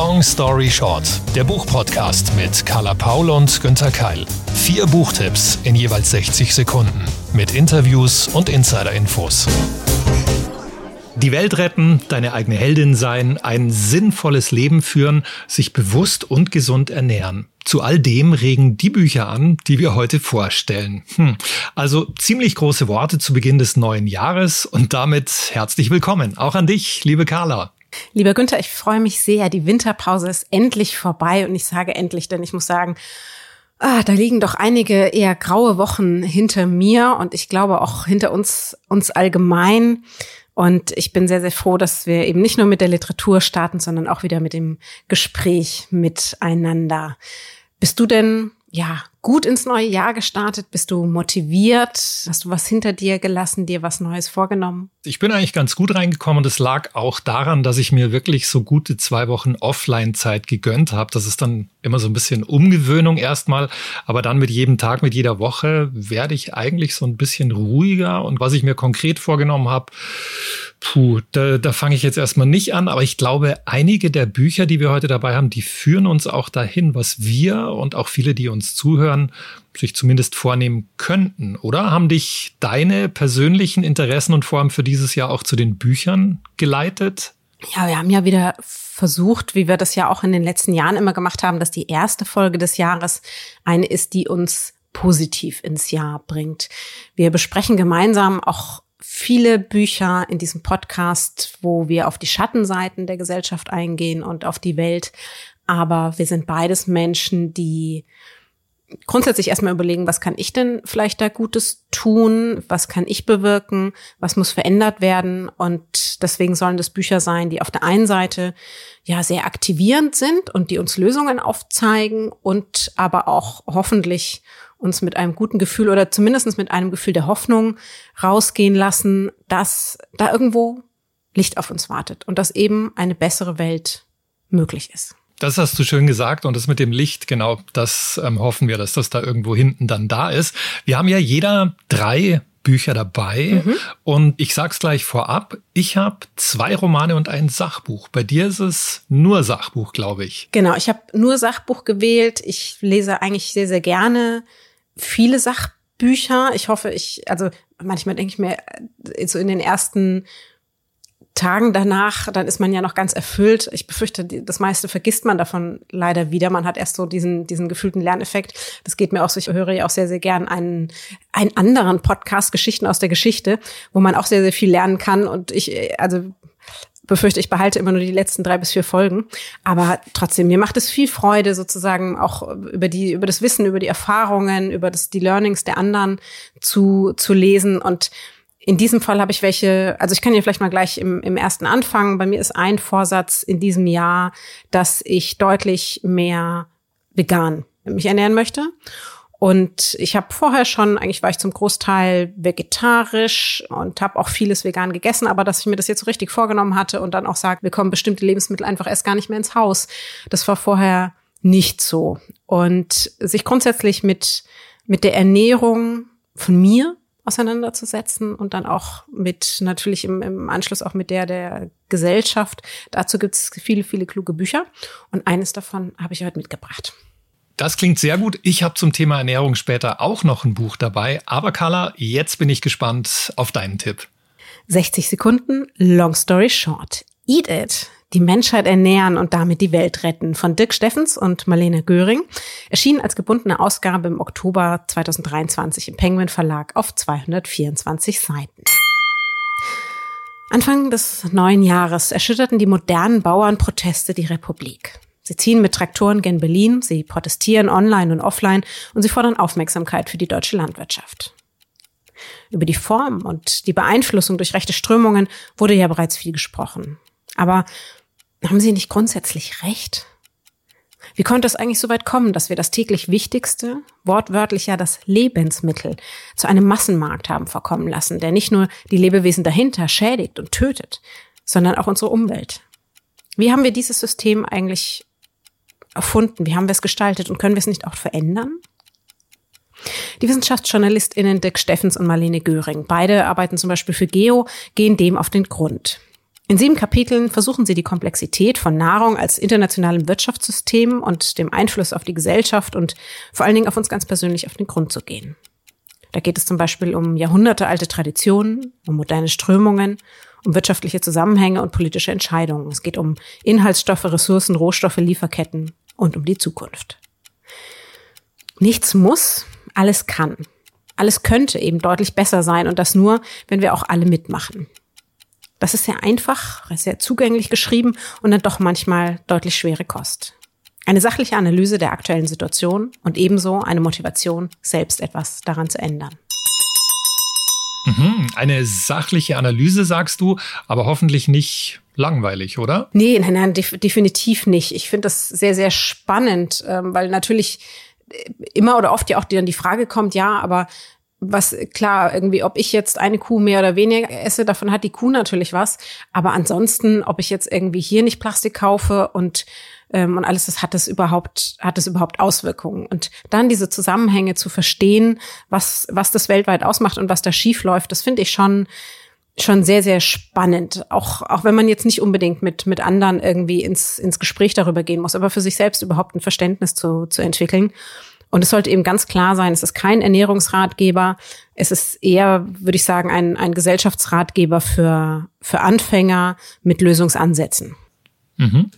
Long Story Short, der Buchpodcast mit Carla Paul und Günther Keil. Vier Buchtipps in jeweils 60 Sekunden mit Interviews und Insider-Infos. Die Welt retten, deine eigene Heldin sein, ein sinnvolles Leben führen, sich bewusst und gesund ernähren. Zu all dem regen die Bücher an, die wir heute vorstellen. Hm. Also ziemlich große Worte zu Beginn des neuen Jahres und damit herzlich willkommen. Auch an dich, liebe Carla. Lieber Günther, ich freue mich sehr. Die Winterpause ist endlich vorbei und ich sage endlich, denn ich muss sagen, ah, da liegen doch einige eher graue Wochen hinter mir und ich glaube auch hinter uns, uns allgemein. Und ich bin sehr, sehr froh, dass wir eben nicht nur mit der Literatur starten, sondern auch wieder mit dem Gespräch miteinander. Bist du denn ja, gut ins neue Jahr gestartet? Bist du motiviert? Hast du was hinter dir gelassen, dir was Neues vorgenommen? Ich bin eigentlich ganz gut reingekommen und es lag auch daran, dass ich mir wirklich so gute zwei Wochen Offline-Zeit gegönnt habe. Das ist dann immer so ein bisschen Umgewöhnung erstmal, aber dann mit jedem Tag, mit jeder Woche werde ich eigentlich so ein bisschen ruhiger und was ich mir konkret vorgenommen habe, Puh, da, da fange ich jetzt erstmal nicht an, aber ich glaube, einige der Bücher, die wir heute dabei haben, die führen uns auch dahin, was wir und auch viele, die uns zuhören, sich zumindest vornehmen könnten, oder? Haben dich deine persönlichen Interessen und Formen für dieses Jahr auch zu den Büchern geleitet? Ja, wir haben ja wieder versucht, wie wir das ja auch in den letzten Jahren immer gemacht haben, dass die erste Folge des Jahres eine ist, die uns positiv ins Jahr bringt. Wir besprechen gemeinsam auch viele Bücher in diesem Podcast, wo wir auf die Schattenseiten der Gesellschaft eingehen und auf die Welt. Aber wir sind beides Menschen, die grundsätzlich erstmal überlegen, was kann ich denn vielleicht da Gutes tun? Was kann ich bewirken? Was muss verändert werden? Und deswegen sollen das Bücher sein, die auf der einen Seite ja sehr aktivierend sind und die uns Lösungen aufzeigen und aber auch hoffentlich uns mit einem guten Gefühl oder zumindest mit einem Gefühl der Hoffnung rausgehen lassen, dass da irgendwo Licht auf uns wartet und dass eben eine bessere Welt möglich ist. Das hast du schön gesagt und das mit dem Licht, genau, das ähm, hoffen wir, dass das da irgendwo hinten dann da ist. Wir haben ja jeder drei Bücher dabei mhm. und ich sag's gleich vorab, ich habe zwei Romane und ein Sachbuch. Bei dir ist es nur Sachbuch, glaube ich. Genau, ich habe nur Sachbuch gewählt. Ich lese eigentlich sehr, sehr gerne viele Sachbücher. Ich hoffe, ich, also manchmal denke ich mir, äh, so in den ersten Tagen danach, dann ist man ja noch ganz erfüllt. Ich befürchte, das meiste vergisst man davon leider wieder. Man hat erst so diesen, diesen gefühlten Lerneffekt. Das geht mir auch so. Ich höre ja auch sehr, sehr gern einen, einen anderen Podcast, Geschichten aus der Geschichte, wo man auch sehr, sehr viel lernen kann. Und ich, also befürchte, ich behalte immer nur die letzten drei bis vier Folgen. Aber trotzdem, mir macht es viel Freude, sozusagen auch über die, über das Wissen, über die Erfahrungen, über das, die Learnings der anderen zu, zu lesen. Und in diesem Fall habe ich welche, also ich kann hier vielleicht mal gleich im, im ersten anfangen. Bei mir ist ein Vorsatz in diesem Jahr, dass ich deutlich mehr vegan mich ernähren möchte. Und ich habe vorher schon, eigentlich war ich zum Großteil vegetarisch und habe auch vieles vegan gegessen, aber dass ich mir das jetzt so richtig vorgenommen hatte und dann auch sage, wir kommen bestimmte Lebensmittel einfach erst gar nicht mehr ins Haus, das war vorher nicht so. Und sich grundsätzlich mit, mit der Ernährung von mir auseinanderzusetzen und dann auch mit, natürlich im, im Anschluss auch mit der der Gesellschaft. Dazu gibt es viele, viele kluge Bücher und eines davon habe ich heute mitgebracht. Das klingt sehr gut. Ich habe zum Thema Ernährung später auch noch ein Buch dabei. Aber Carla, jetzt bin ich gespannt auf deinen Tipp. 60 Sekunden, Long Story Short. Eat It. Die Menschheit ernähren und damit die Welt retten von Dirk Steffens und Marlene Göring erschien als gebundene Ausgabe im Oktober 2023 im Penguin Verlag auf 224 Seiten. Anfang des neuen Jahres erschütterten die modernen Bauernproteste die Republik. Sie ziehen mit Traktoren gen Berlin, sie protestieren online und offline und sie fordern Aufmerksamkeit für die deutsche Landwirtschaft. Über die Form und die Beeinflussung durch rechte Strömungen wurde ja bereits viel gesprochen. Aber haben Sie nicht grundsätzlich recht? Wie konnte es eigentlich so weit kommen, dass wir das täglich Wichtigste, wortwörtlich ja das Lebensmittel, zu einem Massenmarkt haben verkommen lassen, der nicht nur die Lebewesen dahinter schädigt und tötet, sondern auch unsere Umwelt? Wie haben wir dieses System eigentlich erfunden? Wie haben wir es gestaltet und können wir es nicht auch verändern? Die WissenschaftsjournalistInnen Dirk Steffens und Marlene Göring, beide arbeiten zum Beispiel für Geo, gehen dem auf den Grund. In sieben Kapiteln versuchen sie die Komplexität von Nahrung als internationalem Wirtschaftssystem und dem Einfluss auf die Gesellschaft und vor allen Dingen auf uns ganz persönlich auf den Grund zu gehen. Da geht es zum Beispiel um jahrhundertealte Traditionen, um moderne Strömungen, um wirtschaftliche Zusammenhänge und politische Entscheidungen. Es geht um Inhaltsstoffe, Ressourcen, Rohstoffe, Lieferketten und um die Zukunft. Nichts muss, alles kann. Alles könnte eben deutlich besser sein und das nur, wenn wir auch alle mitmachen. Das ist sehr einfach, sehr zugänglich geschrieben und dann doch manchmal deutlich schwere Kost. Eine sachliche Analyse der aktuellen Situation und ebenso eine Motivation, selbst etwas daran zu ändern. Mhm, eine sachliche Analyse, sagst du, aber hoffentlich nicht langweilig, oder? Nee, nein, nein, def definitiv nicht. Ich finde das sehr, sehr spannend, ähm, weil natürlich äh, immer oder oft ja auch dann die Frage kommt, ja, aber was klar, irgendwie, ob ich jetzt eine Kuh mehr oder weniger esse, davon hat die Kuh natürlich was. Aber ansonsten, ob ich jetzt irgendwie hier nicht Plastik kaufe und ähm, und alles, das hat das überhaupt, hat das überhaupt Auswirkungen. Und dann diese Zusammenhänge zu verstehen, was, was das weltweit ausmacht und was da schief läuft, das finde ich schon, schon sehr, sehr spannend. Auch, auch wenn man jetzt nicht unbedingt mit, mit anderen irgendwie ins, ins Gespräch darüber gehen muss, aber für sich selbst überhaupt ein Verständnis zu, zu entwickeln. Und es sollte eben ganz klar sein, es ist kein Ernährungsratgeber. Es ist eher, würde ich sagen, ein, ein Gesellschaftsratgeber für, für Anfänger mit Lösungsansätzen. Mhm.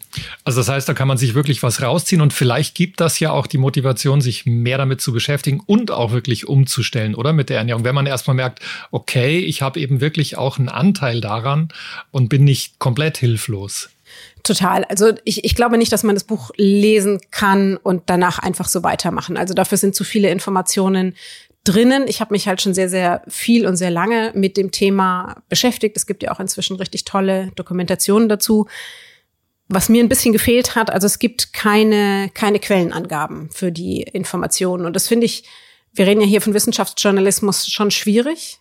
Also das heißt, da kann man sich wirklich was rausziehen und vielleicht gibt das ja auch die Motivation, sich mehr damit zu beschäftigen und auch wirklich umzustellen, oder mit der Ernährung. Wenn man erstmal merkt, okay, ich habe eben wirklich auch einen Anteil daran und bin nicht komplett hilflos. Total. Also ich, ich glaube nicht, dass man das Buch lesen kann und danach einfach so weitermachen. Also dafür sind zu viele Informationen drinnen. Ich habe mich halt schon sehr, sehr viel und sehr lange mit dem Thema beschäftigt. Es gibt ja auch inzwischen richtig tolle Dokumentationen dazu. Was mir ein bisschen gefehlt hat, also es gibt keine, keine Quellenangaben für die Informationen. Und das finde ich, wir reden ja hier von Wissenschaftsjournalismus schon schwierig.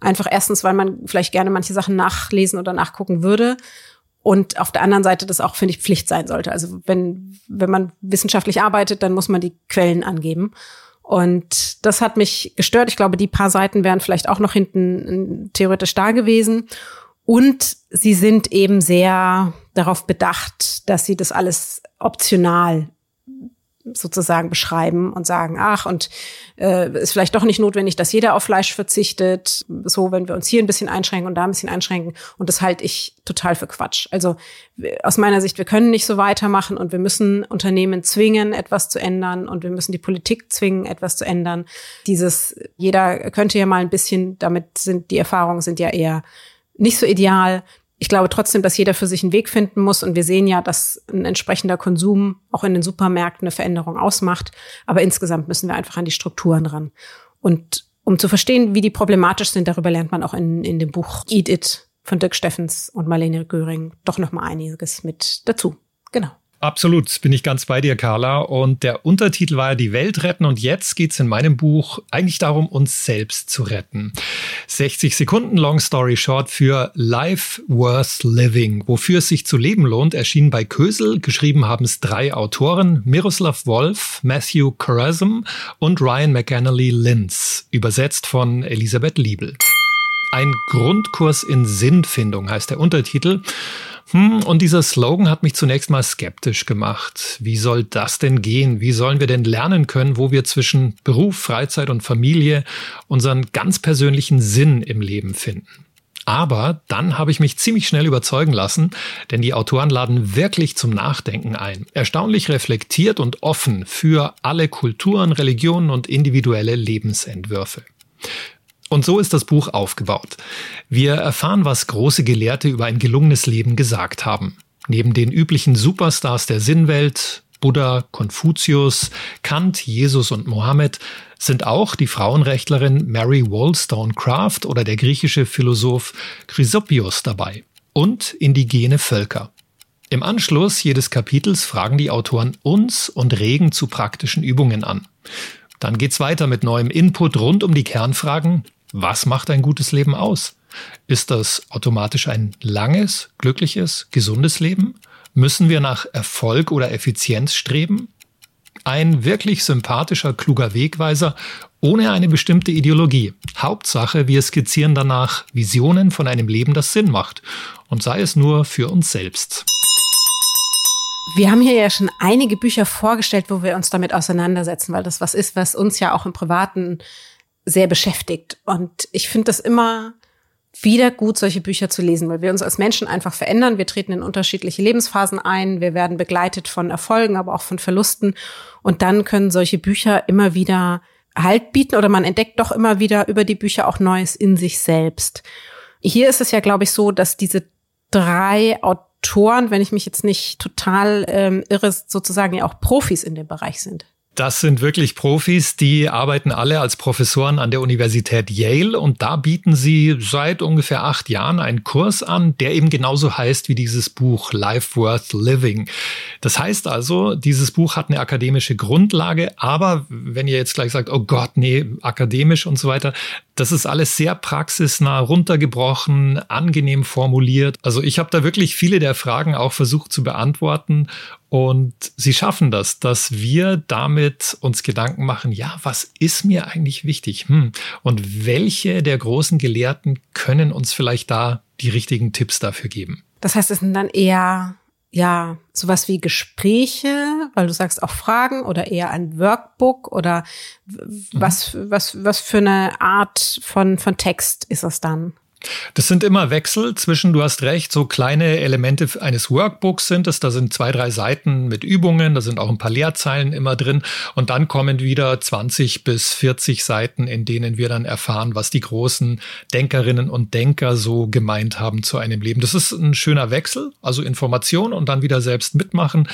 Einfach erstens, weil man vielleicht gerne manche Sachen nachlesen oder nachgucken würde. Und auf der anderen Seite das auch, finde ich, Pflicht sein sollte. Also wenn, wenn man wissenschaftlich arbeitet, dann muss man die Quellen angeben. Und das hat mich gestört. Ich glaube, die paar Seiten wären vielleicht auch noch hinten äh, theoretisch da gewesen. Und sie sind eben sehr darauf bedacht, dass sie das alles optional sozusagen beschreiben und sagen, ach, und äh, ist vielleicht doch nicht notwendig, dass jeder auf Fleisch verzichtet. So, wenn wir uns hier ein bisschen einschränken und da ein bisschen einschränken. Und das halte ich total für Quatsch. Also aus meiner Sicht, wir können nicht so weitermachen und wir müssen Unternehmen zwingen, etwas zu ändern und wir müssen die Politik zwingen, etwas zu ändern. Dieses, jeder könnte ja mal ein bisschen, damit sind die Erfahrungen sind ja eher nicht so ideal ich glaube trotzdem, dass jeder für sich einen Weg finden muss. Und wir sehen ja, dass ein entsprechender Konsum auch in den Supermärkten eine Veränderung ausmacht. Aber insgesamt müssen wir einfach an die Strukturen ran. Und um zu verstehen, wie die problematisch sind, darüber lernt man auch in, in dem Buch Eat It von Dirk Steffens und Marlene Göring doch noch mal einiges mit dazu. Genau. Absolut, bin ich ganz bei dir, Carla. Und der Untertitel war ja Die Welt retten. Und jetzt geht's in meinem Buch eigentlich darum, uns selbst zu retten. 60 Sekunden Long Story Short für Life Worth Living. Wofür es sich zu leben lohnt, erschien bei Kösel. Geschrieben haben es drei Autoren, Miroslav Wolf, Matthew Karazm und Ryan McAnally Linz. Übersetzt von Elisabeth Liebel. Ein Grundkurs in Sinnfindung heißt der Untertitel. Hm, und dieser Slogan hat mich zunächst mal skeptisch gemacht. Wie soll das denn gehen? Wie sollen wir denn lernen können, wo wir zwischen Beruf, Freizeit und Familie unseren ganz persönlichen Sinn im Leben finden? Aber dann habe ich mich ziemlich schnell überzeugen lassen, denn die Autoren laden wirklich zum Nachdenken ein. Erstaunlich reflektiert und offen für alle Kulturen, Religionen und individuelle Lebensentwürfe. Und so ist das Buch aufgebaut. Wir erfahren, was große Gelehrte über ein gelungenes Leben gesagt haben. Neben den üblichen Superstars der Sinnwelt, Buddha, Konfuzius, Kant, Jesus und Mohammed, sind auch die Frauenrechtlerin Mary Wollstonecraft oder der griechische Philosoph Chrysopios dabei und indigene Völker. Im Anschluss jedes Kapitels fragen die Autoren uns und regen zu praktischen Übungen an. Dann geht's weiter mit neuem Input rund um die Kernfragen was macht ein gutes Leben aus? Ist das automatisch ein langes, glückliches, gesundes Leben? Müssen wir nach Erfolg oder Effizienz streben? Ein wirklich sympathischer, kluger Wegweiser ohne eine bestimmte Ideologie. Hauptsache, wir skizzieren danach Visionen von einem Leben, das Sinn macht. Und sei es nur für uns selbst. Wir haben hier ja schon einige Bücher vorgestellt, wo wir uns damit auseinandersetzen, weil das was ist, was uns ja auch im Privaten sehr beschäftigt. Und ich finde das immer wieder gut, solche Bücher zu lesen, weil wir uns als Menschen einfach verändern. Wir treten in unterschiedliche Lebensphasen ein. Wir werden begleitet von Erfolgen, aber auch von Verlusten. Und dann können solche Bücher immer wieder Halt bieten oder man entdeckt doch immer wieder über die Bücher auch Neues in sich selbst. Hier ist es ja, glaube ich, so, dass diese drei Autoren, wenn ich mich jetzt nicht total ähm, irre, sozusagen ja auch Profis in dem Bereich sind. Das sind wirklich Profis, die arbeiten alle als Professoren an der Universität Yale und da bieten sie seit ungefähr acht Jahren einen Kurs an, der eben genauso heißt wie dieses Buch Life Worth Living. Das heißt also, dieses Buch hat eine akademische Grundlage, aber wenn ihr jetzt gleich sagt, oh Gott, nee, akademisch und so weiter, das ist alles sehr praxisnah runtergebrochen, angenehm formuliert. Also ich habe da wirklich viele der Fragen auch versucht zu beantworten und sie schaffen das, dass wir damit uns Gedanken machen, ja, was ist mir eigentlich wichtig? Hm. Und welche der großen Gelehrten können uns vielleicht da die richtigen Tipps dafür geben? Das heißt, es sind dann eher ja, sowas wie Gespräche, weil du sagst auch Fragen oder eher ein Workbook oder was, mhm. was, was für eine Art von, von Text ist das dann? Das sind immer Wechsel zwischen, du hast recht, so kleine Elemente eines Workbooks sind es. Da sind zwei, drei Seiten mit Übungen, da sind auch ein paar Leerzeilen immer drin. Und dann kommen wieder 20 bis 40 Seiten, in denen wir dann erfahren, was die großen Denkerinnen und Denker so gemeint haben zu einem Leben. Das ist ein schöner Wechsel, also Information und dann wieder selbst mitmachen.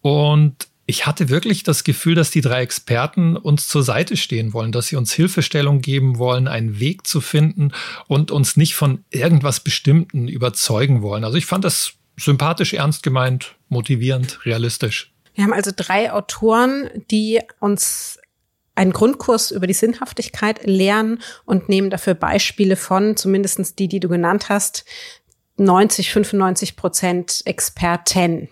Und ich hatte wirklich das Gefühl, dass die drei Experten uns zur Seite stehen wollen, dass sie uns Hilfestellung geben wollen, einen Weg zu finden und uns nicht von irgendwas Bestimmten überzeugen wollen. Also ich fand das sympathisch, ernst gemeint, motivierend, realistisch. Wir haben also drei Autoren, die uns einen Grundkurs über die Sinnhaftigkeit lernen und nehmen dafür Beispiele von, zumindestens die, die du genannt hast, 90, 95 Prozent Experten.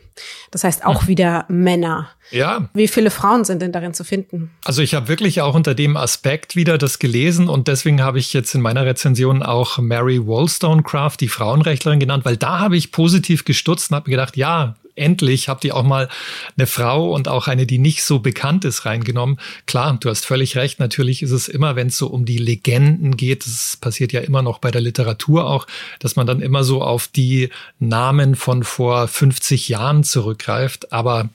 Das heißt auch mhm. wieder Männer. Ja. Wie viele Frauen sind denn darin zu finden? Also ich habe wirklich auch unter dem Aspekt wieder das gelesen und deswegen habe ich jetzt in meiner Rezension auch Mary Wollstonecraft, die Frauenrechtlerin genannt, weil da habe ich positiv gestutzt und habe mir gedacht, ja, endlich habt ihr auch mal eine Frau und auch eine, die nicht so bekannt ist, reingenommen. Klar, du hast völlig recht. Natürlich ist es immer, wenn es so um die Legenden geht, das passiert ja immer noch bei der Literatur auch, dass man dann immer so auf die Namen von vor 50 Jahren zurückgreift. Aber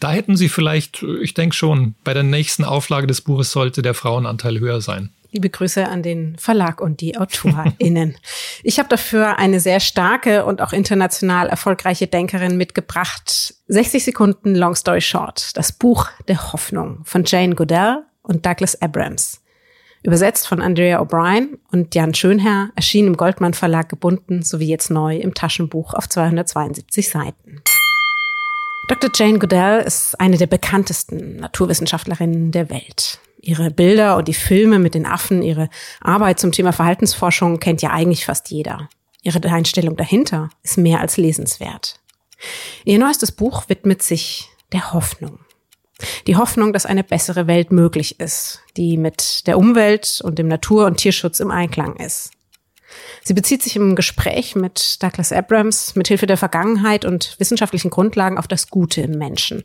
da hätten sie vielleicht, ich denke schon, bei der nächsten Auflage des Buches sollte der Frauenanteil höher sein. Liebe Grüße an den Verlag und die AutorInnen. ich habe dafür eine sehr starke und auch international erfolgreiche Denkerin mitgebracht. 60 Sekunden Long Story Short. Das Buch der Hoffnung von Jane Goodell und Douglas Abrams. Übersetzt von Andrea O'Brien und Jan Schönherr, erschien im Goldmann Verlag gebunden sowie jetzt neu im Taschenbuch auf 272 Seiten. Dr. Jane Goodell ist eine der bekanntesten Naturwissenschaftlerinnen der Welt. Ihre Bilder und die Filme mit den Affen, ihre Arbeit zum Thema Verhaltensforschung kennt ja eigentlich fast jeder. Ihre Einstellung dahinter ist mehr als lesenswert. Ihr neuestes Buch widmet sich der Hoffnung. Die Hoffnung, dass eine bessere Welt möglich ist, die mit der Umwelt und dem Natur- und Tierschutz im Einklang ist. Sie bezieht sich im Gespräch mit Douglas Abrams mit Hilfe der Vergangenheit und wissenschaftlichen Grundlagen auf das Gute im Menschen,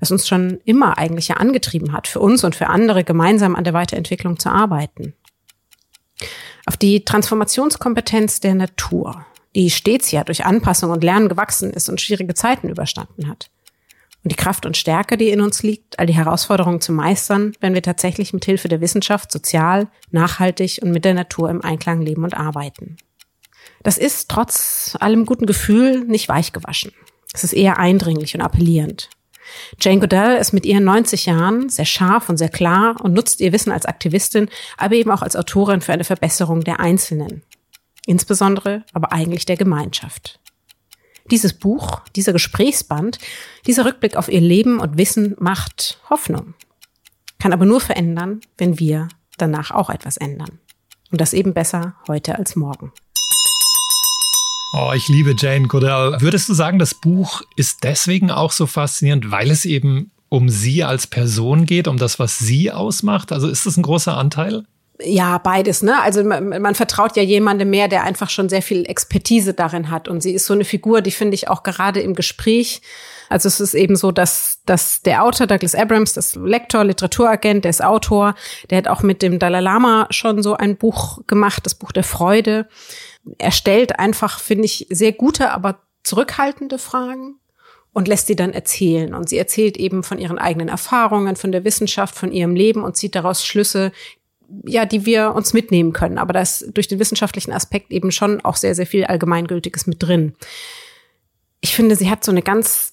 das uns schon immer eigentlich ja angetrieben hat, für uns und für andere gemeinsam an der Weiterentwicklung zu arbeiten. Auf die Transformationskompetenz der Natur, die stets ja durch Anpassung und Lernen gewachsen ist und schwierige Zeiten überstanden hat. Und die Kraft und Stärke, die in uns liegt, all die Herausforderungen zu meistern, wenn wir tatsächlich mit Hilfe der Wissenschaft sozial, nachhaltig und mit der Natur im Einklang leben und arbeiten. Das ist trotz allem guten Gefühl nicht weichgewaschen. Es ist eher eindringlich und appellierend. Jane Goodell ist mit ihren 90 Jahren sehr scharf und sehr klar und nutzt ihr Wissen als Aktivistin, aber eben auch als Autorin für eine Verbesserung der Einzelnen. Insbesondere aber eigentlich der Gemeinschaft. Dieses Buch, dieser Gesprächsband, dieser Rückblick auf ihr Leben und Wissen macht Hoffnung. Kann aber nur verändern, wenn wir danach auch etwas ändern. Und das eben besser heute als morgen. Oh, ich liebe Jane Goodall. Würdest du sagen, das Buch ist deswegen auch so faszinierend, weil es eben um sie als Person geht, um das, was sie ausmacht? Also ist das ein großer Anteil? Ja, beides, ne? Also man, man, vertraut ja jemandem mehr, der einfach schon sehr viel Expertise darin hat. Und sie ist so eine Figur, die finde ich auch gerade im Gespräch. Also es ist eben so, dass, dass der Autor Douglas Abrams, das Lektor, Literaturagent, der ist Autor, der hat auch mit dem Dalai Lama schon so ein Buch gemacht, das Buch der Freude. Er stellt einfach, finde ich, sehr gute, aber zurückhaltende Fragen und lässt sie dann erzählen. Und sie erzählt eben von ihren eigenen Erfahrungen, von der Wissenschaft, von ihrem Leben und zieht daraus Schlüsse, ja, die wir uns mitnehmen können. Aber da ist durch den wissenschaftlichen Aspekt eben schon auch sehr, sehr viel Allgemeingültiges mit drin. Ich finde, sie hat so eine ganz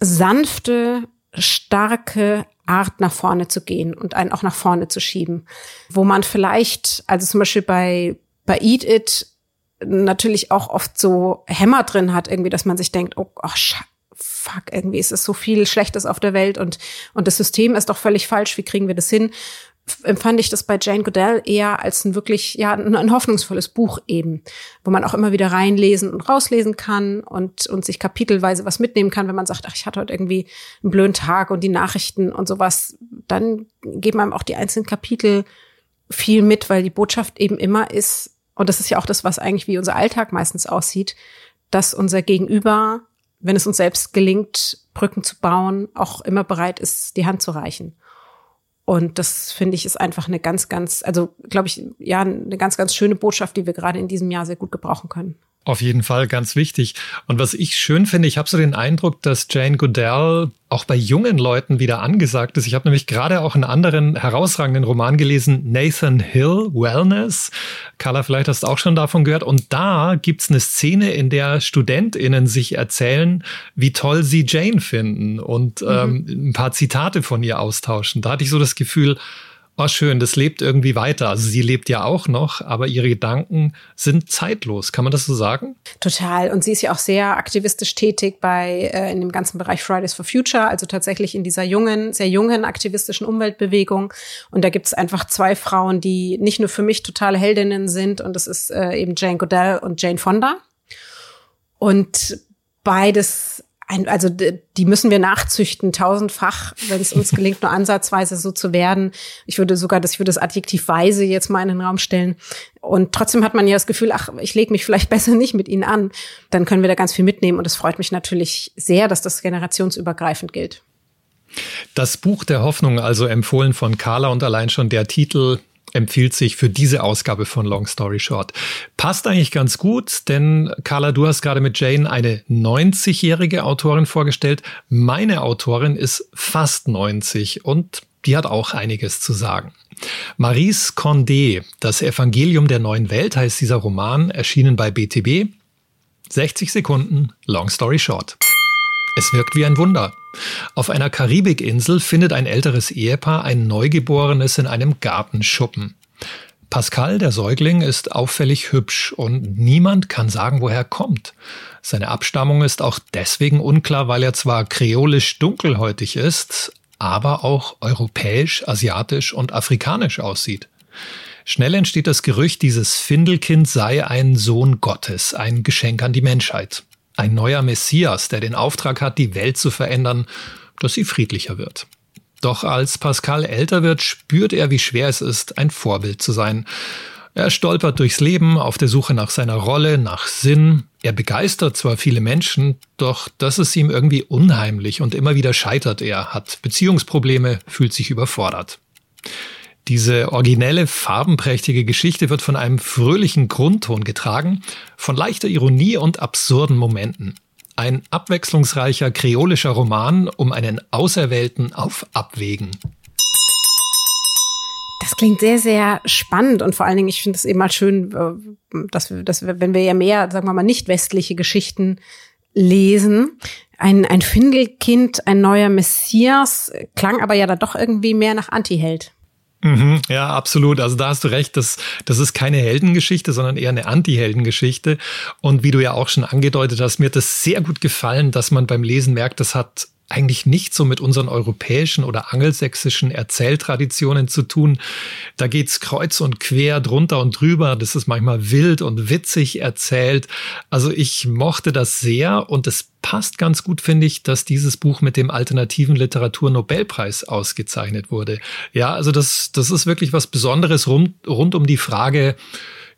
sanfte, starke Art nach vorne zu gehen und einen auch nach vorne zu schieben. Wo man vielleicht, also zum Beispiel bei, bei Eat It natürlich auch oft so Hämmer drin hat, irgendwie, dass man sich denkt, oh, oh fuck, irgendwie ist es so viel Schlechtes auf der Welt und, und das System ist doch völlig falsch, wie kriegen wir das hin? empfand ich das bei Jane Goodell eher als ein wirklich, ja, ein, hoffnungsvolles Buch eben, wo man auch immer wieder reinlesen und rauslesen kann und, und sich kapitelweise was mitnehmen kann, wenn man sagt, ach, ich hatte heute irgendwie einen blöden Tag und die Nachrichten und sowas, dann geben einem auch die einzelnen Kapitel viel mit, weil die Botschaft eben immer ist, und das ist ja auch das, was eigentlich wie unser Alltag meistens aussieht, dass unser Gegenüber, wenn es uns selbst gelingt, Brücken zu bauen, auch immer bereit ist, die Hand zu reichen. Und das finde ich ist einfach eine ganz, ganz, also glaube ich, ja, eine ganz, ganz schöne Botschaft, die wir gerade in diesem Jahr sehr gut gebrauchen können. Auf jeden Fall ganz wichtig. Und was ich schön finde, ich habe so den Eindruck, dass Jane Goodell auch bei jungen Leuten wieder angesagt ist. Ich habe nämlich gerade auch einen anderen herausragenden Roman gelesen, Nathan Hill, Wellness. Carla, vielleicht hast du auch schon davon gehört. Und da gibt's eine Szene, in der StudentInnen sich erzählen, wie toll sie Jane finden und mhm. ähm, ein paar Zitate von ihr austauschen. Da hatte ich so das Gefühl, Oh, schön, das lebt irgendwie weiter. Also sie lebt ja auch noch, aber ihre Gedanken sind zeitlos. Kann man das so sagen? Total. Und sie ist ja auch sehr aktivistisch tätig bei äh, in dem ganzen Bereich Fridays for Future, also tatsächlich in dieser jungen, sehr jungen aktivistischen Umweltbewegung. Und da gibt es einfach zwei Frauen, die nicht nur für mich totale Heldinnen sind, und das ist äh, eben Jane Goodell und Jane Fonda. Und beides ein, also die müssen wir nachzüchten, tausendfach, wenn es uns gelingt, nur ansatzweise so zu werden. Ich würde sogar das, ich würde das Adjektiv weise jetzt mal in den Raum stellen. Und trotzdem hat man ja das Gefühl, ach, ich lege mich vielleicht besser nicht mit ihnen an. Dann können wir da ganz viel mitnehmen. Und es freut mich natürlich sehr, dass das generationsübergreifend gilt. Das Buch der Hoffnung, also empfohlen von Carla und allein schon der Titel empfiehlt sich für diese Ausgabe von Long Story Short. Passt eigentlich ganz gut, denn Carla, du hast gerade mit Jane eine 90-jährige Autorin vorgestellt. Meine Autorin ist fast 90 und die hat auch einiges zu sagen. Maurice Condé, Das Evangelium der neuen Welt heißt dieser Roman, erschienen bei BTB. 60 Sekunden, Long Story Short. Es wirkt wie ein Wunder. Auf einer Karibikinsel findet ein älteres Ehepaar ein Neugeborenes in einem Gartenschuppen. Pascal, der Säugling, ist auffällig hübsch und niemand kann sagen, woher er kommt. Seine Abstammung ist auch deswegen unklar, weil er zwar kreolisch dunkelhäutig ist, aber auch europäisch, asiatisch und afrikanisch aussieht. Schnell entsteht das Gerücht, dieses Findelkind sei ein Sohn Gottes, ein Geschenk an die Menschheit. Ein neuer Messias, der den Auftrag hat, die Welt zu verändern, dass sie friedlicher wird. Doch als Pascal älter wird, spürt er, wie schwer es ist, ein Vorbild zu sein. Er stolpert durchs Leben auf der Suche nach seiner Rolle, nach Sinn. Er begeistert zwar viele Menschen, doch das ist ihm irgendwie unheimlich und immer wieder scheitert er, hat Beziehungsprobleme, fühlt sich überfordert. Diese originelle, farbenprächtige Geschichte wird von einem fröhlichen Grundton getragen, von leichter Ironie und absurden Momenten. Ein abwechslungsreicher kreolischer Roman um einen Auserwählten auf Abwägen. Das klingt sehr, sehr spannend und vor allen Dingen, ich finde es eben mal schön, äh, dass wir, dass wir, wenn wir ja mehr, sagen wir mal, nicht westliche Geschichten lesen, ein, ein Findelkind, ein neuer Messias, klang aber ja da doch irgendwie mehr nach Antiheld. Mhm, ja, absolut. Also da hast du recht, das, das ist keine Heldengeschichte, sondern eher eine Anti-Heldengeschichte. Und wie du ja auch schon angedeutet hast, mir hat das sehr gut gefallen, dass man beim Lesen merkt, das hat eigentlich nicht so mit unseren europäischen oder angelsächsischen Erzähltraditionen zu tun. Da geht's kreuz und quer drunter und drüber. Das ist manchmal wild und witzig erzählt. Also ich mochte das sehr und es passt ganz gut, finde ich, dass dieses Buch mit dem alternativen Literatur-Nobelpreis ausgezeichnet wurde. Ja, also das, das ist wirklich was Besonderes rund, rund um die Frage,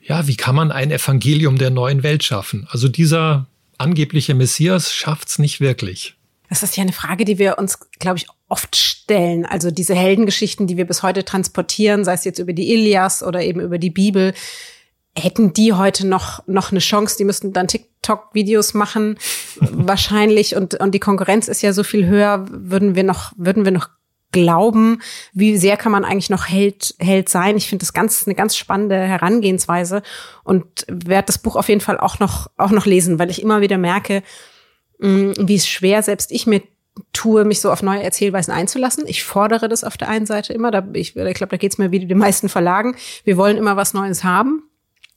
ja, wie kann man ein Evangelium der neuen Welt schaffen? Also dieser angebliche Messias schafft's nicht wirklich. Das ist ja eine Frage, die wir uns, glaube ich, oft stellen. Also diese Heldengeschichten, die wir bis heute transportieren, sei es jetzt über die Ilias oder eben über die Bibel, hätten die heute noch, noch eine Chance? Die müssten dann TikTok-Videos machen, wahrscheinlich. Und, und die Konkurrenz ist ja so viel höher. Würden wir noch, würden wir noch glauben? Wie sehr kann man eigentlich noch Held, Held sein? Ich finde das ganz, eine ganz spannende Herangehensweise und werde das Buch auf jeden Fall auch noch, auch noch lesen, weil ich immer wieder merke, wie es schwer selbst ich mir tue, mich so auf neue Erzählweisen einzulassen. Ich fordere das auf der einen Seite immer. Da, ich ich glaube, da geht es mir wie den meisten Verlagen. Wir wollen immer was Neues haben.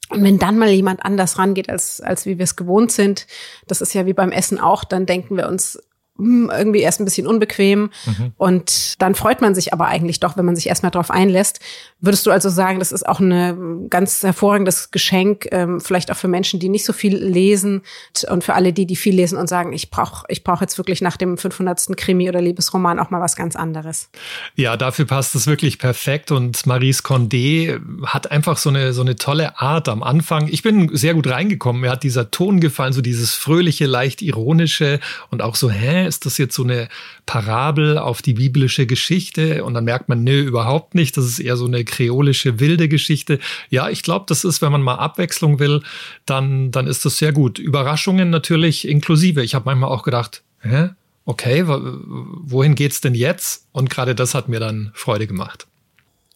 Und wenn dann mal jemand anders rangeht, als, als wie wir es gewohnt sind, das ist ja wie beim Essen auch, dann denken wir uns, irgendwie erst ein bisschen unbequem. Mhm. Und dann freut man sich aber eigentlich doch, wenn man sich erstmal darauf einlässt. Würdest du also sagen, das ist auch ein ganz hervorragendes Geschenk, ähm, vielleicht auch für Menschen, die nicht so viel lesen und für alle die, die viel lesen und sagen, ich brauche ich brauch jetzt wirklich nach dem 500. Krimi oder Liebesroman auch mal was ganz anderes. Ja, dafür passt es wirklich perfekt und Maurice Condé hat einfach so eine, so eine tolle Art am Anfang. Ich bin sehr gut reingekommen. Mir hat dieser Ton gefallen, so dieses fröhliche, leicht ironische und auch so, hä, ist das jetzt so eine Parabel auf die biblische Geschichte? Und dann merkt man, nö, überhaupt nicht. Das ist eher so eine kreolische, wilde Geschichte. Ja, ich glaube, das ist, wenn man mal Abwechslung will, dann, dann ist das sehr gut. Überraschungen natürlich inklusive. Ich habe manchmal auch gedacht, hä? Okay, wohin geht's denn jetzt? Und gerade das hat mir dann Freude gemacht.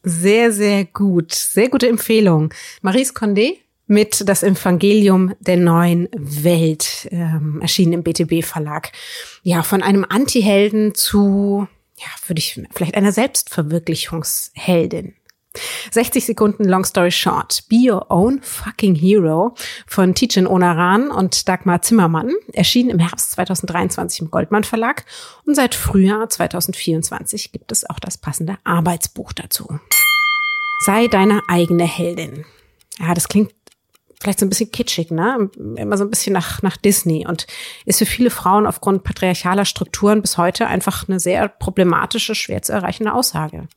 Sehr, sehr gut. Sehr gute Empfehlung. Maurice Condé, mit Das Evangelium der neuen Welt, ähm, erschienen im BTB Verlag. Ja, von einem Antihelden zu, ja, würde ich vielleicht einer Selbstverwirklichungsheldin. 60 Sekunden Long Story Short. Be Your Own Fucking Hero von Tijen Onaran und Dagmar Zimmermann erschien im Herbst 2023 im Goldmann Verlag und seit Frühjahr 2024 gibt es auch das passende Arbeitsbuch dazu. Sei deine eigene Heldin. Ja, das klingt vielleicht so ein bisschen kitschig, ne? Immer so ein bisschen nach, nach Disney und ist für viele Frauen aufgrund patriarchaler Strukturen bis heute einfach eine sehr problematische, schwer zu erreichende Aussage.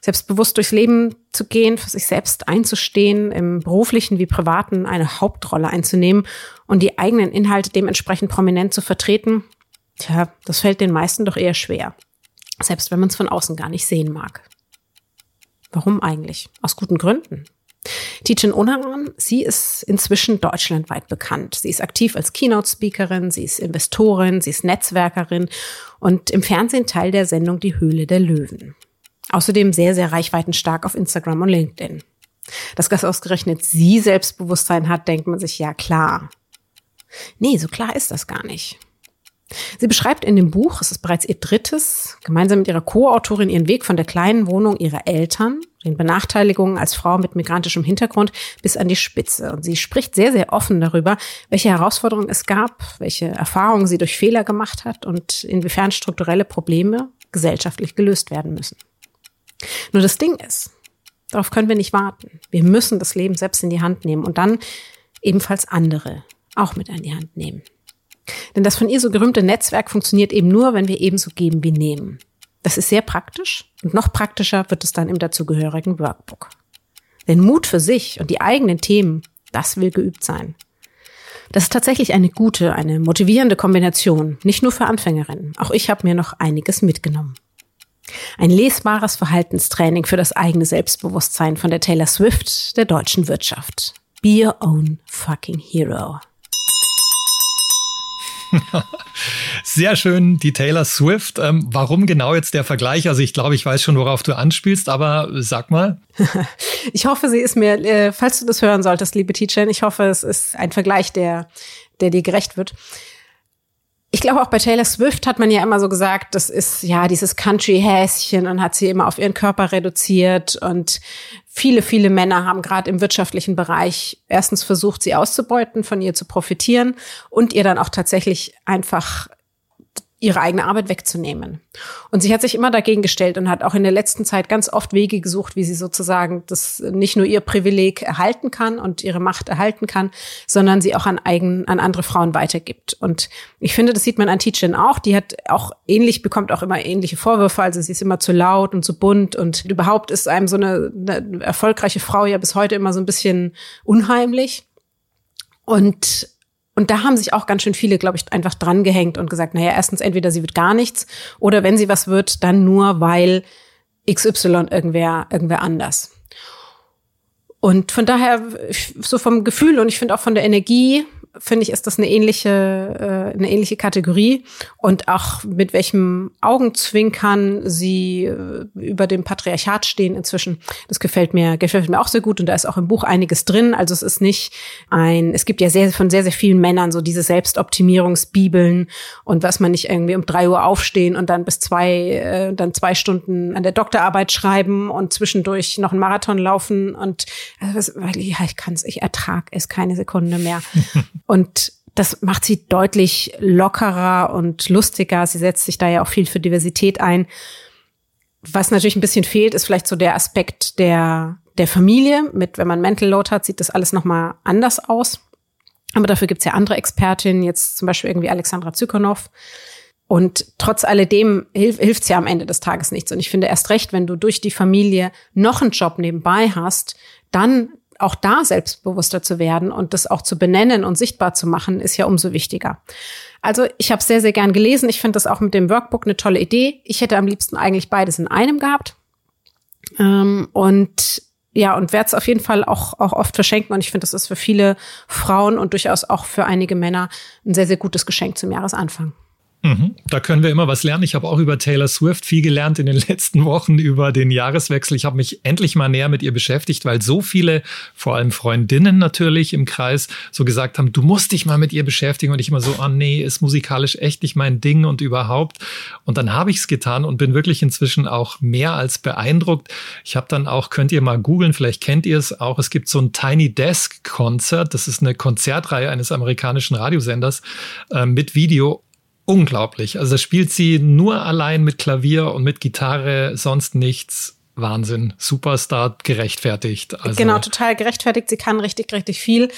Selbstbewusst durchs Leben zu gehen, für sich selbst einzustehen, im beruflichen wie privaten eine Hauptrolle einzunehmen und die eigenen Inhalte dementsprechend prominent zu vertreten, tja, das fällt den meisten doch eher schwer. Selbst wenn man es von außen gar nicht sehen mag. Warum eigentlich? Aus guten Gründen. Tijen Onaran, sie ist inzwischen deutschlandweit bekannt. Sie ist aktiv als Keynote-Speakerin, sie ist Investorin, sie ist Netzwerkerin und im Fernsehen Teil der Sendung Die Höhle der Löwen. Außerdem sehr, sehr reichweitenstark auf Instagram und LinkedIn. Dass das ausgerechnet sie Selbstbewusstsein hat, denkt man sich ja klar. Nee, so klar ist das gar nicht. Sie beschreibt in dem Buch, es ist bereits ihr drittes, gemeinsam mit ihrer Co-Autorin ihren Weg von der kleinen Wohnung ihrer Eltern, den Benachteiligungen als Frau mit migrantischem Hintergrund bis an die Spitze. Und sie spricht sehr, sehr offen darüber, welche Herausforderungen es gab, welche Erfahrungen sie durch Fehler gemacht hat und inwiefern strukturelle Probleme gesellschaftlich gelöst werden müssen. Nur das Ding ist, darauf können wir nicht warten. Wir müssen das Leben selbst in die Hand nehmen und dann ebenfalls andere auch mit an die Hand nehmen. Denn das von ihr so gerühmte Netzwerk funktioniert eben nur, wenn wir ebenso geben wie nehmen. Das ist sehr praktisch und noch praktischer wird es dann im dazugehörigen Workbook. Denn Mut für sich und die eigenen Themen, das will geübt sein. Das ist tatsächlich eine gute, eine motivierende Kombination, nicht nur für Anfängerinnen. Auch ich habe mir noch einiges mitgenommen. Ein lesbares Verhaltenstraining für das eigene Selbstbewusstsein von der Taylor Swift der deutschen Wirtschaft. Be your own fucking hero. Sehr schön, die Taylor Swift. Ähm, warum genau jetzt der Vergleich? Also ich glaube, ich weiß schon, worauf du anspielst, aber sag mal. ich hoffe, sie ist mir, äh, falls du das hören solltest, liebe Teacher, ich hoffe, es ist ein Vergleich, der, der dir gerecht wird. Ich glaube, auch bei Taylor Swift hat man ja immer so gesagt, das ist ja dieses Country-Häschen und hat sie immer auf ihren Körper reduziert. Und viele, viele Männer haben gerade im wirtschaftlichen Bereich erstens versucht, sie auszubeuten, von ihr zu profitieren und ihr dann auch tatsächlich einfach ihre eigene Arbeit wegzunehmen. Und sie hat sich immer dagegen gestellt und hat auch in der letzten Zeit ganz oft Wege gesucht, wie sie sozusagen das nicht nur ihr Privileg erhalten kann und ihre Macht erhalten kann, sondern sie auch an eigen, an andere Frauen weitergibt. Und ich finde, das sieht man an Teachin auch. Die hat auch ähnlich, bekommt auch immer ähnliche Vorwürfe. Also sie ist immer zu laut und zu bunt und überhaupt ist einem so eine, eine erfolgreiche Frau ja bis heute immer so ein bisschen unheimlich. Und und da haben sich auch ganz schön viele, glaube ich, einfach dran gehängt und gesagt, naja, erstens entweder sie wird gar nichts oder wenn sie was wird, dann nur, weil XY irgendwer, irgendwer anders. Und von daher, so vom Gefühl und ich finde auch von der Energie, finde ich, ist das eine ähnliche, äh, eine ähnliche Kategorie. Und auch mit welchem Augenzwinkern sie äh, über dem Patriarchat stehen inzwischen. Das gefällt mir, gefällt mir auch sehr gut. Und da ist auch im Buch einiges drin. Also es ist nicht ein, es gibt ja sehr, von sehr, sehr vielen Männern so diese Selbstoptimierungsbibeln und was man nicht irgendwie um drei Uhr aufstehen und dann bis zwei, äh, dann zwei Stunden an der Doktorarbeit schreiben und zwischendurch noch einen Marathon laufen und also, weil ja, ich kann es, ich ertrag es keine Sekunde mehr. Und das macht sie deutlich lockerer und lustiger. Sie setzt sich da ja auch viel für Diversität ein. Was natürlich ein bisschen fehlt, ist vielleicht so der Aspekt der, der Familie. Mit, wenn man Mental Load hat, sieht das alles nochmal anders aus. Aber dafür gibt's ja andere Expertinnen, jetzt zum Beispiel irgendwie Alexandra Zykonow. Und trotz alledem hilf, hilft's ja am Ende des Tages nichts. Und ich finde erst recht, wenn du durch die Familie noch einen Job nebenbei hast, dann auch da selbstbewusster zu werden und das auch zu benennen und sichtbar zu machen, ist ja umso wichtiger. Also ich habe sehr, sehr gern gelesen. Ich finde das auch mit dem Workbook eine tolle Idee. Ich hätte am liebsten eigentlich beides in einem gehabt. Ähm, und ja, und werde es auf jeden Fall auch, auch oft verschenken. Und ich finde, das ist für viele Frauen und durchaus auch für einige Männer ein sehr, sehr gutes Geschenk zum Jahresanfang. Mhm. Da können wir immer was lernen. Ich habe auch über Taylor Swift viel gelernt in den letzten Wochen über den Jahreswechsel. Ich habe mich endlich mal näher mit ihr beschäftigt, weil so viele, vor allem Freundinnen natürlich im Kreis, so gesagt haben, du musst dich mal mit ihr beschäftigen. Und ich immer so, oh nee, ist musikalisch echt nicht mein Ding und überhaupt. Und dann habe ich es getan und bin wirklich inzwischen auch mehr als beeindruckt. Ich habe dann auch, könnt ihr mal googeln, vielleicht kennt ihr es auch, es gibt so ein Tiny Desk Konzert. Das ist eine Konzertreihe eines amerikanischen Radiosenders äh, mit Video unglaublich. Also spielt sie nur allein mit Klavier und mit Gitarre, sonst nichts. Wahnsinn. Superstar gerechtfertigt. Also genau, total gerechtfertigt. Sie kann richtig, richtig viel.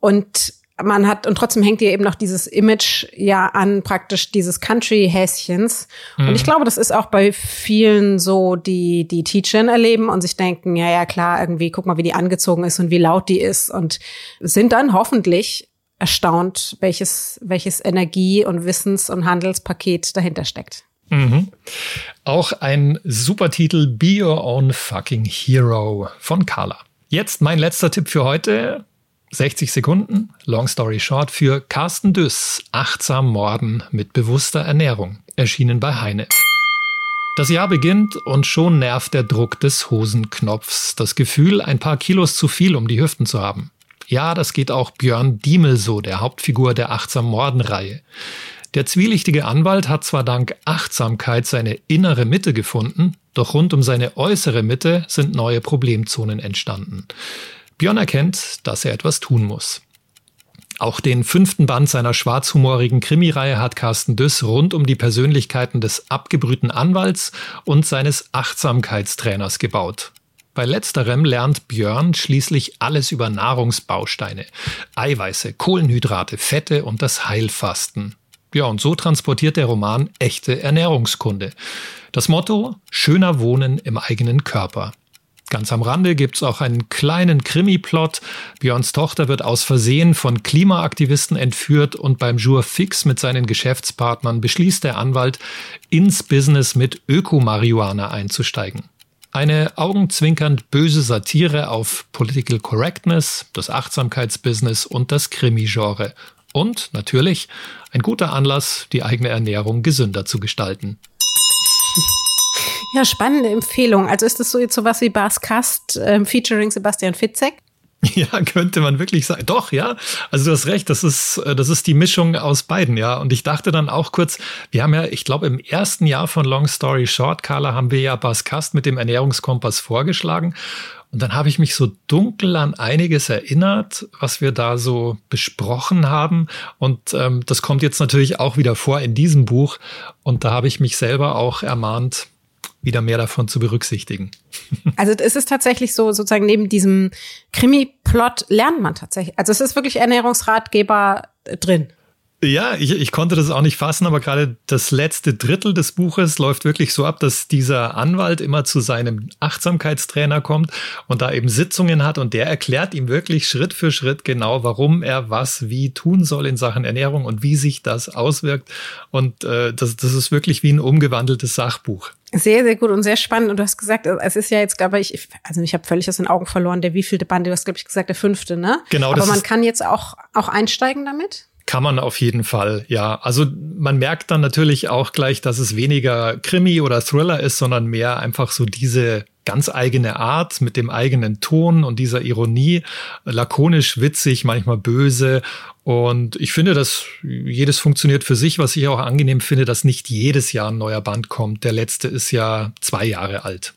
Und man hat, und trotzdem hängt ihr eben noch dieses Image ja an, praktisch dieses Country-Häschens. Mhm. Und ich glaube, das ist auch bei vielen so, die, die Teachern erleben und sich denken, ja, ja, klar, irgendwie, guck mal, wie die angezogen ist und wie laut die ist und sind dann hoffentlich erstaunt, welches, welches Energie- und Wissens- und Handelspaket dahinter steckt. Mhm. Auch ein super Titel, Be Your Own Fucking Hero von Carla. Jetzt mein letzter Tipp für heute. 60 Sekunden, long story short, für Carsten Düss, Achtsam Morden mit bewusster Ernährung, erschienen bei Heine. Das Jahr beginnt und schon nervt der Druck des Hosenknopfs, das Gefühl, ein paar Kilos zu viel um die Hüften zu haben. Ja, das geht auch Björn Diemel so, der Hauptfigur der Achtsam Morden-Reihe. Der zwielichtige Anwalt hat zwar dank Achtsamkeit seine innere Mitte gefunden, doch rund um seine äußere Mitte sind neue Problemzonen entstanden. Björn erkennt, dass er etwas tun muss. Auch den fünften Band seiner schwarzhumorigen Krimireihe hat Carsten Düss rund um die Persönlichkeiten des abgebrühten Anwalts und seines Achtsamkeitstrainers gebaut. Bei letzterem lernt Björn schließlich alles über Nahrungsbausteine, Eiweiße, Kohlenhydrate, Fette und das Heilfasten. Ja, und so transportiert der Roman echte Ernährungskunde. Das Motto Schöner Wohnen im eigenen Körper. Ganz am Rande gibt's auch einen kleinen Krimi-Plot. Björns Tochter wird aus Versehen von Klimaaktivisten entführt und beim Jour fix mit seinen Geschäftspartnern beschließt der Anwalt, ins Business mit Öko-Marihuana einzusteigen. Eine augenzwinkernd böse Satire auf Political Correctness, das Achtsamkeitsbusiness und das Krimi-Genre. Und natürlich ein guter Anlass, die eigene Ernährung gesünder zu gestalten. Ja, spannende Empfehlung. Also ist das so jetzt sowas wie Bas Kast ähm, featuring Sebastian Fitzek? Ja, könnte man wirklich sagen. Doch, ja. Also du hast recht, das ist, äh, das ist die Mischung aus beiden, ja. Und ich dachte dann auch kurz, wir haben ja, ich glaube, im ersten Jahr von Long Story Short, Carla, haben wir ja Bas Kast mit dem Ernährungskompass vorgeschlagen. Und dann habe ich mich so dunkel an einiges erinnert, was wir da so besprochen haben. Und ähm, das kommt jetzt natürlich auch wieder vor in diesem Buch. Und da habe ich mich selber auch ermahnt, wieder mehr davon zu berücksichtigen. Also es ist tatsächlich so, sozusagen neben diesem Krimi-Plot lernt man tatsächlich. Also es ist wirklich Ernährungsratgeber drin. Ja, ich, ich konnte das auch nicht fassen, aber gerade das letzte Drittel des Buches läuft wirklich so ab, dass dieser Anwalt immer zu seinem Achtsamkeitstrainer kommt und da eben Sitzungen hat und der erklärt ihm wirklich Schritt für Schritt genau, warum er was wie tun soll in Sachen Ernährung und wie sich das auswirkt. Und äh, das, das ist wirklich wie ein umgewandeltes Sachbuch. Sehr, sehr gut und sehr spannend. Und du hast gesagt, es ist ja jetzt, glaube ich, also ich habe völlig aus den Augen verloren, der wievielte Band, du hast, glaube ich, gesagt, der fünfte, ne? Genau. Aber man kann jetzt auch, auch einsteigen damit? Kann man auf jeden Fall, ja. Also man merkt dann natürlich auch gleich, dass es weniger Krimi oder Thriller ist, sondern mehr einfach so diese ganz eigene Art mit dem eigenen Ton und dieser Ironie, lakonisch, witzig, manchmal böse. Und ich finde, dass jedes funktioniert für sich, was ich auch angenehm finde, dass nicht jedes Jahr ein neuer Band kommt. Der letzte ist ja zwei Jahre alt.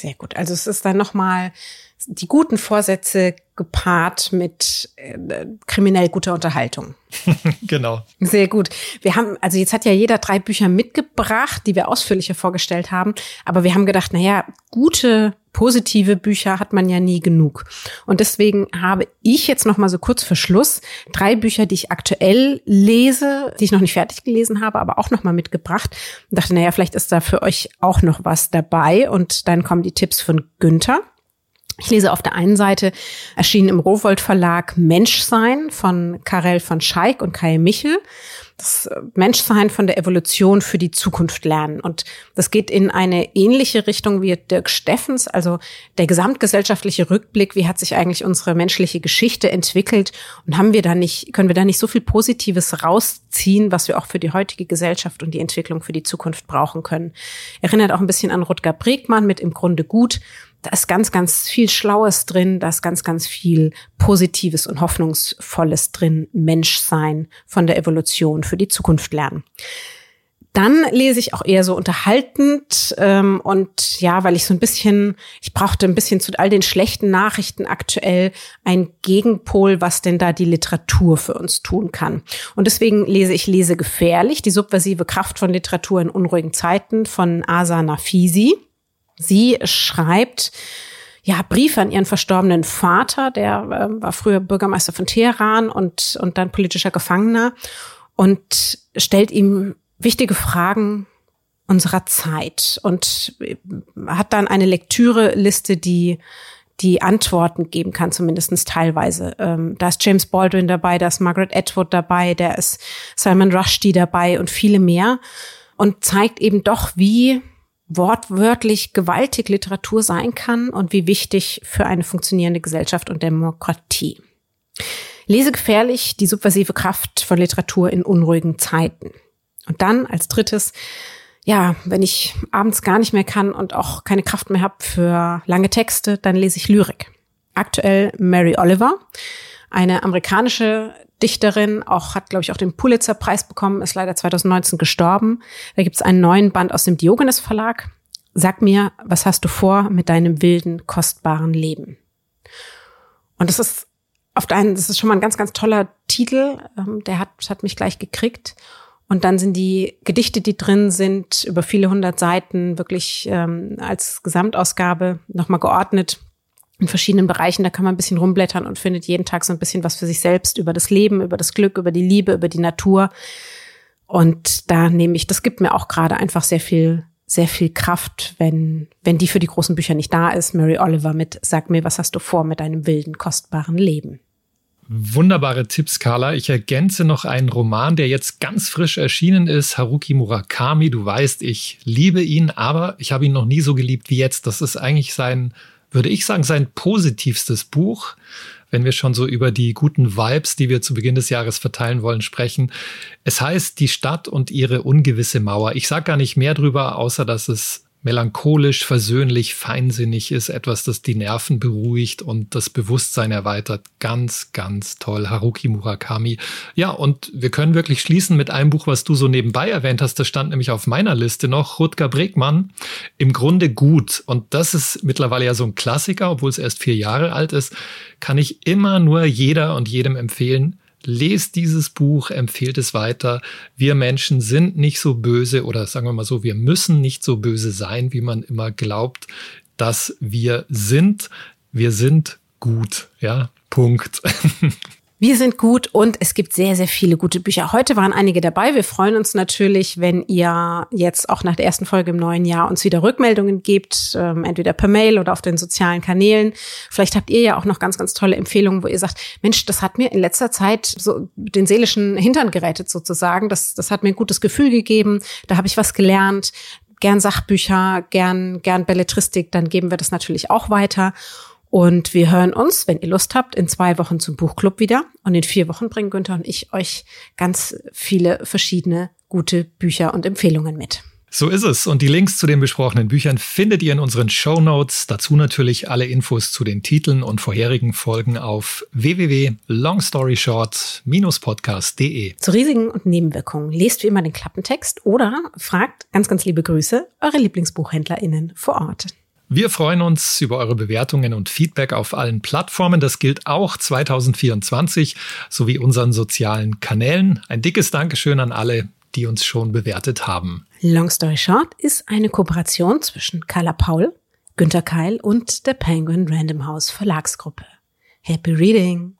Sehr gut. Also es ist dann nochmal die guten Vorsätze gepaart mit äh, kriminell guter Unterhaltung. genau. Sehr gut. Wir haben, also jetzt hat ja jeder drei Bücher mitgebracht, die wir ausführlicher vorgestellt haben. Aber wir haben gedacht, naja, gute, positive Bücher hat man ja nie genug. Und deswegen habe ich jetzt noch mal so kurz vor Schluss drei Bücher, die ich aktuell lese, die ich noch nicht fertig gelesen habe, aber auch noch mal mitgebracht. Und dachte, naja, vielleicht ist da für euch auch noch was dabei. Und dann kommen die Tipps von Günther. Ich lese auf der einen Seite erschienen im Rowold Verlag Menschsein von Karel von Scheik und Kai Michel. Das äh, Menschsein von der Evolution für die Zukunft lernen. Und das geht in eine ähnliche Richtung wie Dirk Steffens, also der gesamtgesellschaftliche Rückblick. Wie hat sich eigentlich unsere menschliche Geschichte entwickelt? Und haben wir da nicht, können wir da nicht so viel Positives rausziehen, was wir auch für die heutige Gesellschaft und die Entwicklung für die Zukunft brauchen können? Erinnert auch ein bisschen an Rutger Bregmann mit im Grunde gut da ist ganz, ganz viel Schlaues drin, da ist ganz, ganz viel Positives und Hoffnungsvolles drin. Menschsein von der Evolution für die Zukunft lernen. Dann lese ich auch eher so unterhaltend ähm, und ja, weil ich so ein bisschen, ich brauchte ein bisschen zu all den schlechten Nachrichten aktuell ein Gegenpol, was denn da die Literatur für uns tun kann. Und deswegen lese ich Lese gefährlich, die subversive Kraft von Literatur in unruhigen Zeiten von Asa Nafisi. Sie schreibt ja Briefe an ihren verstorbenen Vater, der äh, war früher Bürgermeister von Teheran und und dann politischer Gefangener und stellt ihm wichtige Fragen unserer Zeit und hat dann eine Lektüreliste, die die Antworten geben kann, zumindestens teilweise. Ähm, da ist James Baldwin dabei, da ist Margaret Atwood dabei, da ist Salman Rushdie dabei und viele mehr und zeigt eben doch, wie wortwörtlich gewaltig Literatur sein kann und wie wichtig für eine funktionierende Gesellschaft und Demokratie. Lesegefährlich die subversive Kraft von Literatur in unruhigen Zeiten. Und dann als drittes, ja, wenn ich abends gar nicht mehr kann und auch keine Kraft mehr habe für lange Texte, dann lese ich Lyrik. Aktuell Mary Oliver, eine amerikanische Dichterin, auch hat, glaube ich, auch den Pulitzer-Preis bekommen, ist leider 2019 gestorben. Da gibt es einen neuen Band aus dem Diogenes Verlag. Sag mir, was hast du vor mit deinem wilden, kostbaren Leben? Und das ist auf der einen, das ist schon mal ein ganz, ganz toller Titel. Ähm, der hat, hat mich gleich gekriegt. Und dann sind die Gedichte, die drin sind, über viele hundert Seiten wirklich ähm, als Gesamtausgabe nochmal geordnet in verschiedenen Bereichen. Da kann man ein bisschen rumblättern und findet jeden Tag so ein bisschen was für sich selbst über das Leben, über das Glück, über die Liebe, über die Natur. Und da nehme ich, das gibt mir auch gerade einfach sehr viel, sehr viel Kraft, wenn, wenn die für die großen Bücher nicht da ist. Mary Oliver mit Sag mir, was hast du vor mit deinem wilden, kostbaren Leben? Wunderbare Tipps, Carla. Ich ergänze noch einen Roman, der jetzt ganz frisch erschienen ist. Haruki Murakami. Du weißt, ich liebe ihn, aber ich habe ihn noch nie so geliebt wie jetzt. Das ist eigentlich sein würde ich sagen, sein positivstes Buch, wenn wir schon so über die guten Vibes, die wir zu Beginn des Jahres verteilen wollen, sprechen. Es heißt Die Stadt und ihre ungewisse Mauer. Ich sage gar nicht mehr drüber, außer dass es melancholisch, versöhnlich, feinsinnig ist, etwas, das die Nerven beruhigt und das Bewusstsein erweitert. Ganz, ganz toll. Haruki Murakami. Ja, und wir können wirklich schließen mit einem Buch, was du so nebenbei erwähnt hast. Das stand nämlich auf meiner Liste noch. Rutger Bregmann. Im Grunde gut. Und das ist mittlerweile ja so ein Klassiker, obwohl es erst vier Jahre alt ist. Kann ich immer nur jeder und jedem empfehlen lest dieses Buch, empfehlt es weiter. Wir Menschen sind nicht so böse oder sagen wir mal so, wir müssen nicht so böse sein, wie man immer glaubt, dass wir sind. Wir sind gut, ja, Punkt. Wir sind gut und es gibt sehr, sehr viele gute Bücher. Heute waren einige dabei. Wir freuen uns natürlich, wenn ihr jetzt auch nach der ersten Folge im neuen Jahr uns wieder Rückmeldungen gebt, ähm, entweder per Mail oder auf den sozialen Kanälen. Vielleicht habt ihr ja auch noch ganz, ganz tolle Empfehlungen, wo ihr sagt, Mensch, das hat mir in letzter Zeit so den seelischen Hintern gerettet sozusagen. Das, das hat mir ein gutes Gefühl gegeben. Da habe ich was gelernt. Gern Sachbücher, gern, gern Belletristik, dann geben wir das natürlich auch weiter. Und wir hören uns, wenn ihr Lust habt, in zwei Wochen zum Buchclub wieder. Und in vier Wochen bringen Günther und ich euch ganz viele verschiedene gute Bücher und Empfehlungen mit. So ist es. Und die Links zu den besprochenen Büchern findet ihr in unseren Show Notes. Dazu natürlich alle Infos zu den Titeln und vorherigen Folgen auf www.longstoryshort-podcast.de. Zu Risiken und Nebenwirkungen lest wie immer den Klappentext oder fragt ganz, ganz liebe Grüße eure LieblingsbuchhändlerInnen vor Ort. Wir freuen uns über eure Bewertungen und Feedback auf allen Plattformen. Das gilt auch 2024 sowie unseren sozialen Kanälen. Ein dickes Dankeschön an alle, die uns schon bewertet haben. Long Story Short ist eine Kooperation zwischen Carla Paul, Günter Keil und der Penguin Random House Verlagsgruppe. Happy Reading!